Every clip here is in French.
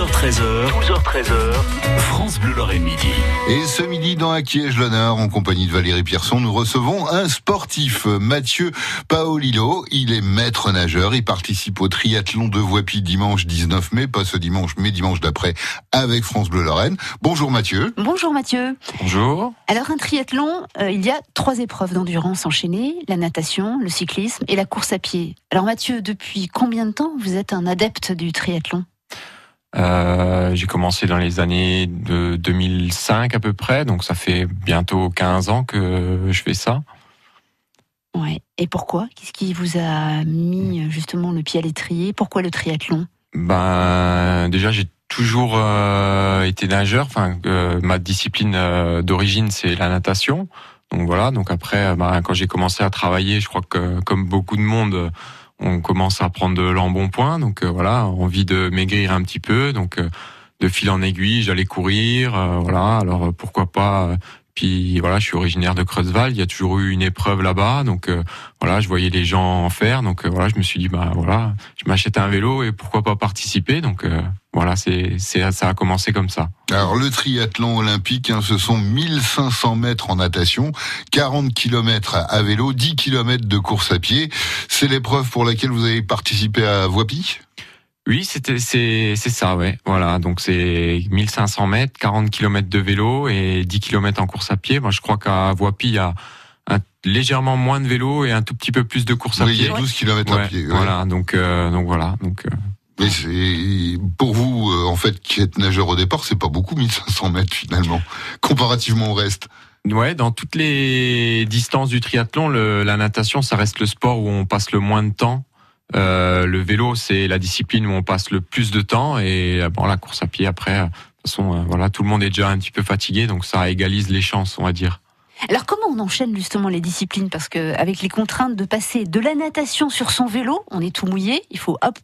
12h13h, 12h13h, France Bleu Lorraine Midi. Et ce midi, dans Acquiège l'honneur, en compagnie de Valérie Pierson, nous recevons un sportif, Mathieu Paolillo. Il est maître nageur. Il participe au triathlon de Voipy dimanche 19 mai, pas ce dimanche, mais dimanche d'après, avec France Bleu Lorraine. Bonjour Mathieu. Bonjour Mathieu. Bonjour. Alors un triathlon, euh, il y a trois épreuves d'endurance enchaînées, la natation, le cyclisme et la course à pied. Alors Mathieu, depuis combien de temps vous êtes un adepte du triathlon? Euh, j'ai commencé dans les années de 2005 à peu près, donc ça fait bientôt 15 ans que je fais ça. Ouais. Et pourquoi? Qu'est-ce qui vous a mis justement le pied à l'étrier? Pourquoi le triathlon? Ben déjà j'ai toujours euh, été nageur. Enfin, euh, ma discipline euh, d'origine c'est la natation. Donc voilà. Donc après, ben, quand j'ai commencé à travailler, je crois que comme beaucoup de monde, on commence à prendre de l'embonpoint. Donc euh, voilà, envie de maigrir un petit peu. Donc euh, de fil en aiguille, j'allais courir. euh, voilà. Alors euh, pourquoi pas euh, puis voilà, je suis originaire de Creusval. Il y a toujours eu une épreuve là-bas, donc euh, voilà, je voyais les gens en faire. Donc voilà, je me suis dit bah voilà, je m'achète un vélo et pourquoi pas participer. Donc voilà, c'est ça a commencé comme ça. Alors le triathlon olympique, hein, ce sont 1500 mètres en natation, 40 km à vélo, 10 km de course à pied. C'est l'épreuve pour laquelle vous avez participé à Voipy Oui, c'était c'est c'est ça, ouais. Voilà, donc c'est 1500 mètres, 40 km de vélo et 10 km en course à pied. Moi, je crois qu'à Voipy, il y a un, légèrement moins de vélo et un tout petit peu plus de course à Oui, il y pied. a 12 km à pied. ouais. Voilà, donc euh, donc voilà, donc euh, Mais c'est pour vous, euh, en fait, qui êtes nageur au départ, c'est pas beaucoup 1500 mètres finalement, comparativement au reste. Ouais, dans toutes les distances du triathlon, le- la natation, ça reste le sport où on passe le moins de temps. Euh, le vélo, c'est la discipline où on passe le plus de temps. Et euh, bon, la course à pied, après, de toute façon, euh, voilà, tout le monde est déjà un petit peu fatigué, donc ça égalise les chances, on va dire. Alors comment on enchaîne justement les disciplines? Parce que avec les contraintes de passer de la natation sur son vélo, on est tout mouillé, il faut hop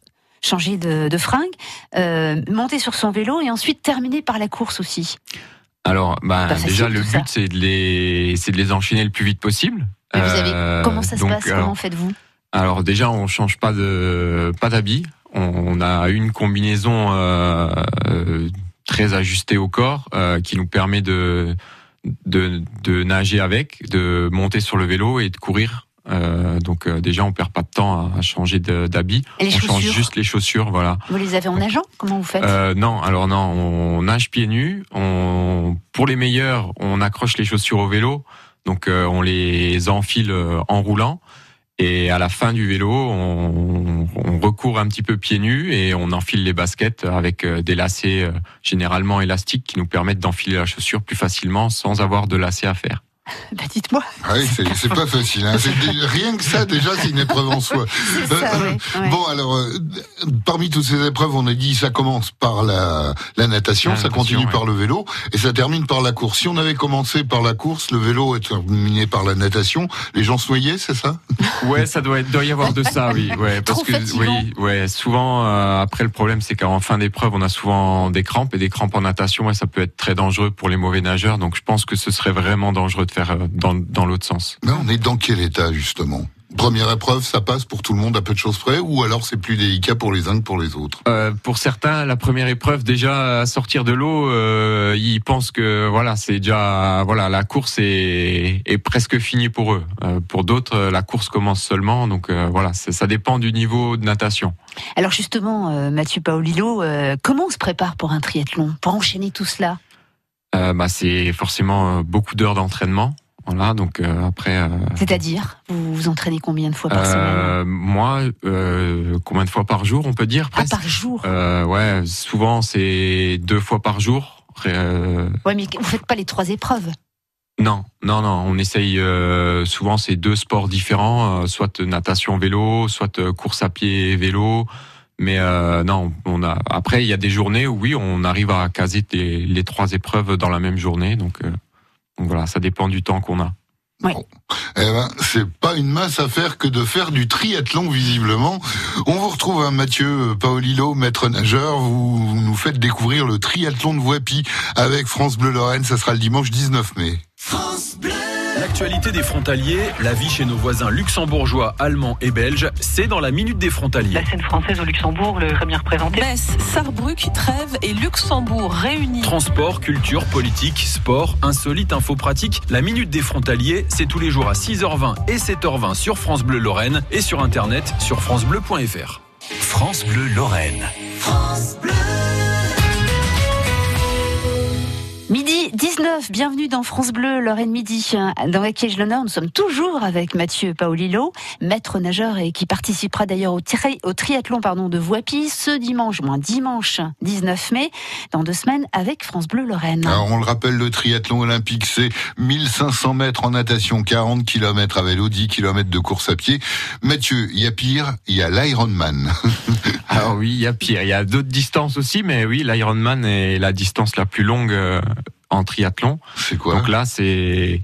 changer de, de fringue, euh, monter sur son vélo et ensuite terminer par la course aussi. Alors, bah, facile, déjà, le but, c'est de les, de les enchaîner le plus vite possible. Mais vous avez Euh, comment ça se donc, passe? Comment faites-vous? Alors déjà, on change pas de pas d'habit. On, on a une combinaison euh, très ajustée au corps qui nous permet de, de de nager avec, de monter sur le vélo et de courir. Euh, donc euh, déjà, on perd pas de temps à, à changer de- d'habit. Et les On change juste les chaussures, voilà. Vous les avez en nageant Comment vous faites? Euh, non, alors non, on nage pieds nus. On, pour les meilleurs, on accroche les chaussures au vélo, donc euh, on les enfile euh, en roulant. Et à la fin du vélo, on, on recourt un petit peu pieds nus et on enfile les baskets avec euh, des lacets généralement élastiques qui nous permettent d'enfiler la chaussure plus facilement sans avoir de lacets à faire. Bah, Dites-moi. Ah oui, c'est c'est pas facile. Hein. Rien que ça, déjà, c'est une épreuve en soi. C'est ça, ouais, ouais. Bon, alors, euh, parmi toutes ces épreuves, on a dit ça commence par la, la natation, La ça natation, continue ouais. par le vélo, et ça termine par la course. Si on avait commencé par la course, le vélo est terminé par la natation, les gens se noyaient, c'est ça? Ouais, ça doit, être, doit y avoir de ça, oui. Ouais, parce Trop que fatigant. oui, ouais, souvent euh, après le problème c'est qu'en fin d'épreuve on a souvent des crampes et des crampes en natation ça peut être très dangereux pour les mauvais nageurs. Donc je pense que ce serait vraiment dangereux de faire euh, dans, dans l'autre sens. Mais on est dans quel état, justement? Première épreuve, ça passe pour tout le monde à peu de choses près, ou alors c'est plus délicat pour les uns que pour les autres? Euh, pour certains, la première épreuve déjà à sortir de l'eau, euh, ils pensent que voilà c'est déjà voilà la course est, est presque finie pour eux. Euh, pour d'autres, la course commence seulement. Donc euh, voilà, ça dépend du niveau de natation. Alors justement, euh, Mathieu Paolillo, euh, comment on se prépare pour un triathlon? Pour enchaîner tout cela? Euh, bah, c'est forcément euh, beaucoup d'heures d'entraînement. Voilà, donc euh, après. euh, C'est-à-dire, vous vous entraînez combien de fois par semaine euh, moi, euh, combien de fois par jour, on peut dire Ah, presque. par jour Euh, ouais, souvent c'est deux fois par jour. Ouais, mais vous faites pas les trois épreuves. non, non, non. On essaye. euh, souvent, c'est deux sports différents, euh, soit natation, vélo, soit course à pied, vélo. Mais euh, non, on a. Après, il y a des journées où oui, on arrive à caser les, les trois épreuves dans la même journée. Donc, euh, donc voilà, ça dépend du temps qu'on a. Eh ben, c'est pas une masse à faire que de faire du triathlon, visiblement. On vous retrouve, hein, Mathieu Paolillo, maître nageur. Vous, vous nous faites découvrir le triathlon de Voipy avec France Bleu Lorraine. Ça sera le dimanche 19 mai. L'actu L'actualité des frontaliers, la vie chez nos voisins luxembourgeois, allemands et belges, c'est dans la Minute des frontaliers. La scène française au Luxembourg, le très bien représenté. Metz, Sarrebruck, Trèves et Luxembourg réunis. Transport, culture, politique, sport, insolite, info pratique. La Minute des frontaliers, c'est tous les jours à 6h20 et 7h20 sur France Bleu Lorraine et sur internet sur francebleu.fr. France Bleu Lorraine. Midi 19, bienvenue dans France Bleu, Lorraine Midi. Dans la Kiège l'honneur, nous sommes toujours avec Mathieu Paolillo, maître nageur et qui participera d'ailleurs au, tri- au triathlon pardon, de Voipy ce dimanche, moins dimanche 19 mai, dans deux semaines avec France Bleu Lorraine. Alors on le rappelle, le triathlon olympique, c'est 1500 mètres en natation, 40 km à vélo, 10 km de course à pied. Mathieu, il y a pire, il y a l'Ironman. Alors oui, il y a pire. Il y a d'autres distances aussi, mais oui, l'Ironman est la distance la plus longue euh, en triathlon. C'est quoi Donc là, c'est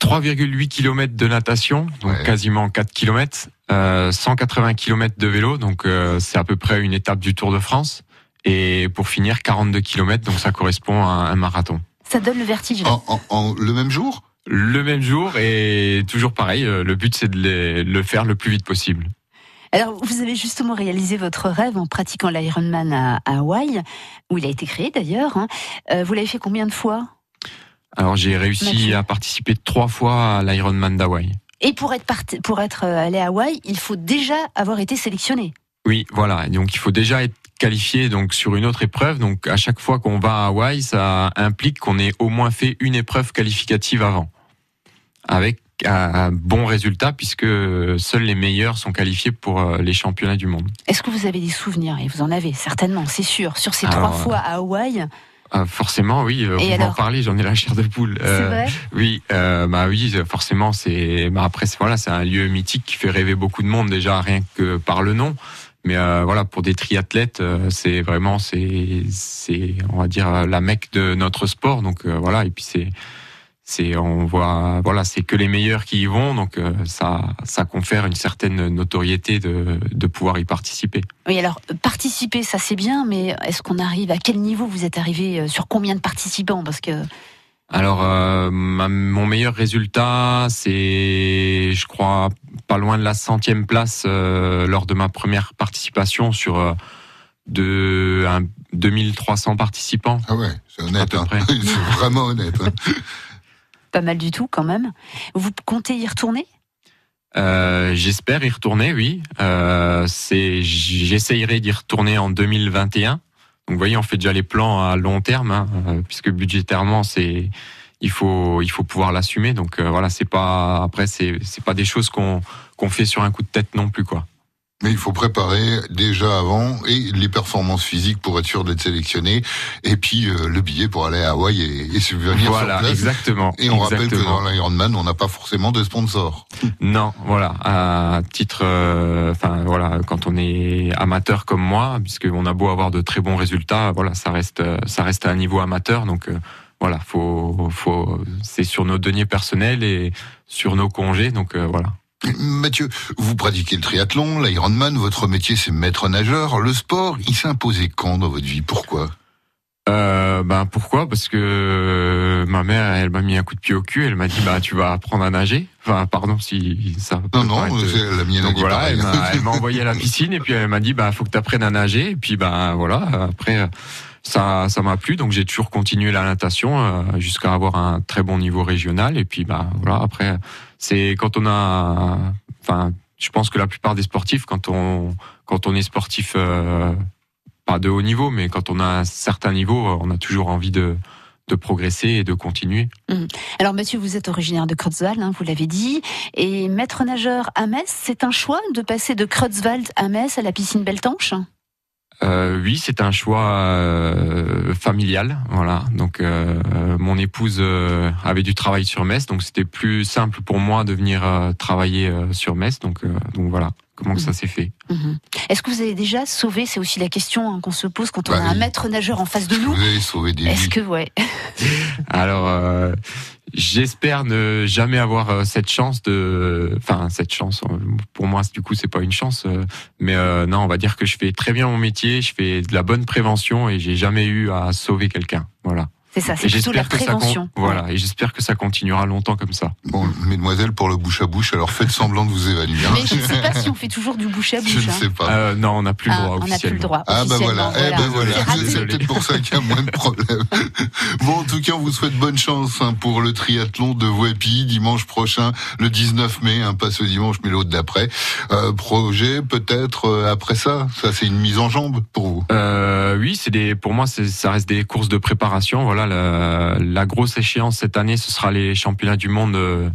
3,8 km de natation, donc Ouais. quasiment 4 km, euh, 180 km de vélo, donc euh, c'est à peu près une étape du Tour de France. Et pour finir, 42 km, donc ça correspond à un marathon. Ça donne le vertige. en, en- en- le même jour? Le même jour et toujours pareil, euh, le but c'est de les- le faire le plus vite possible. Alors, vous avez justement réalisé votre rêve en pratiquant l'Ironman à, à Hawaï, où il a été créé d'ailleurs. hein. Euh, vous l'avez fait combien de fois? Alors j'ai réussi Mathieu. à participer trois fois à l'Ironman d'Hawaï. Et pour être, parti- pour être euh, allé à Hawaï, il faut déjà avoir été sélectionné. Oui, voilà. Donc il faut déjà être qualifié donc sur une autre épreuve. Donc à chaque fois qu'on va à Hawaï, ça implique qu'on ait au moins fait une épreuve qualificative avant, avec un bon résultat puisque seuls les meilleurs sont qualifiés pour euh, les championnats du monde. Est-ce que vous avez des souvenirs? Et vous en avez certainement, c'est sûr. Sur ces Alors, trois fois à Hawaï, Ah, forcément, oui. euh, Vous m'en alors? parlez, j'en ai la chair de poule. Euh, vrai? Oui, euh, bah oui, forcément, c'est. Bah après, c'est- voilà, c'est un lieu mythique qui fait rêver beaucoup de monde déjà rien que par le nom. Mais euh, voilà, pour des triathlètes, euh, c'est vraiment, c'est, c'est, on va dire euh, la mecque de notre sport. Donc euh, voilà, et puis c'est, c'est, on voit, voilà, c'est que les meilleurs qui y vont. Donc euh, ça, ça confère une certaine notoriété de, de pouvoir y participer. Oui, alors participer, ça c'est bien, mais est-ce qu'on arrive à quel niveau vous êtes arrivé euh, Sur combien de participants? Parce que Alors, euh, ma- mon meilleur résultat, c'est, je crois, pas loin de la centième place euh, lors de ma première participation sur euh, de un, 2300 participants. Ah ouais, c'est honnête. peu hein. près. c'est vraiment honnête. hein. pas mal du tout quand même. Vous comptez y retourner? Euh, J'espère y retourner, oui. Euh, j'essayerai d'y retourner en 2021. Donc, vous voyez, on fait déjà les plans à long terme, hein, euh, puisque budgétairement, c'est, il faut, il faut pouvoir l'assumer. Donc euh, voilà, c'est pas, après, c'est pas des choses qu'on, qu'on fait sur un coup de tête non plus, quoi. Mais il faut préparer déjà avant et les performances physiques pour être sûr d'être sélectionné, et puis euh, le billet pour aller à Hawaï et, et subvenir Voilà, sur place. exactement. Et on rappelle que dans l'Ironman, on n'a pas forcément de sponsor. Non, voilà, à titre, euh, enfin voilà, quand on est amateur comme moi, puisque on a beau avoir de très bons résultats, voilà, ça reste, euh, ça reste à un niveau amateur, donc euh, voilà, faut, faut, c'est sur nos deniers personnels et sur nos congés, donc euh, voilà. Mathieu, vous pratiquez le triathlon, l'Ironman, votre métier c'est maître nageur. Le sport, il s'est imposé quand dans votre vie? Pourquoi? Euh, ben pourquoi? Parce que euh, ma mère, elle m'a mis un coup de pied au cul, elle m'a dit bah tu vas apprendre à nager. Enfin pardon si ça. Non, non, paraître- c'est la mienne Donc voilà, pareil. elle m'a- elle m'a envoyé à la piscine et puis elle m'a dit bah faut que tu apprennes à nager et puis bah voilà après ça ça m'a plu donc j'ai toujours continué la natation euh, jusqu'à avoir un très bon niveau régional. Et puis bah voilà après c'est quand on a enfin je pense que la plupart des sportifs quand on quand on est sportif euh, pas de haut niveau mais quand on a un certain niveau on a toujours envie de de progresser et de continuer. Alors Mathieu, vous êtes originaire de Creutzwald, hein, vous l'avez dit, et maître nageur à Metz, c'est un choix de passer de Creutzwald à Metz à la piscine Beltanche? Euh, oui, c'est un choix euh, familial, voilà. Donc euh, mon épouse avait du travail sur Metz, donc c'était plus simple pour moi de venir travailler sur Metz. Donc donc voilà comment que ça s'est fait. Mhm. Est-ce que vous avez déjà sauvé C'est aussi la question hein, qu'on se pose quand on Bah a un maître nageur en face de nous. Vous avez sauvé des Est-ce que ouais Alors euh, j'espère ne jamais avoir euh, cette chance de, enfin cette chance. euh, Pour moi, du coup, c'est pas une chance, mais euh, non, on va dire que je fais très bien mon métier, je fais de la bonne prévention et j'ai jamais eu à sauver quelqu'un. Voilà. C'est ça, c'est plutôt la j'espère que ça con- prévention. voilà, et j'espère que ça continuera longtemps comme ça. Bon, mesdemoiselles, pour le bouche à bouche, alors faites semblant de vous évanouir. Mais je ne sais pas si on fait toujours du bouche à Je bouche. ne hein. sais pas. Euh, non, on n'a plus le Ah, droit on n'a plus le droit. Ah bah voilà, eh ben voilà, C'est raté. c'est peut-être pour ça qu'il y a moins de problèmes. Bon, en tout cas, on vous souhaite bonne chance hein, pour le triathlon de Voipy dimanche prochain, le 19 mai, hein, pas ce dimanche mais l'autre d'après. Euh, projet peut-être euh, après ça, ça c'est une mise en jambe pour vous? Euh, oui, c'est des, pour moi, ça reste des courses de préparation. Voilà, la, la grosse échéance cette année, ce sera les championnats du monde euh,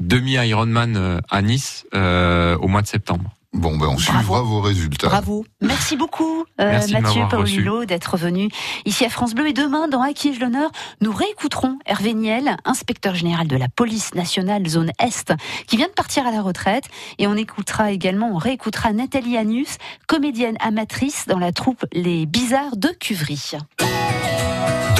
demi Ironman euh, à Nice euh, au mois de septembre. Bon, ben on suivra vos résultats. Bravo. Merci beaucoup, euh, Merci Mathieu Paolillo, d'être venu ici à France Bleu. Et demain, dans À qui ai-je l'honneur, nous réécouterons Hervé Niel, inspecteur général de la police nationale zone Est, qui vient de partir à la retraite. Et on écoutera également, on réécoutera Nathalie Anus, comédienne amatrice dans la troupe Les Bizarres de Cuvry.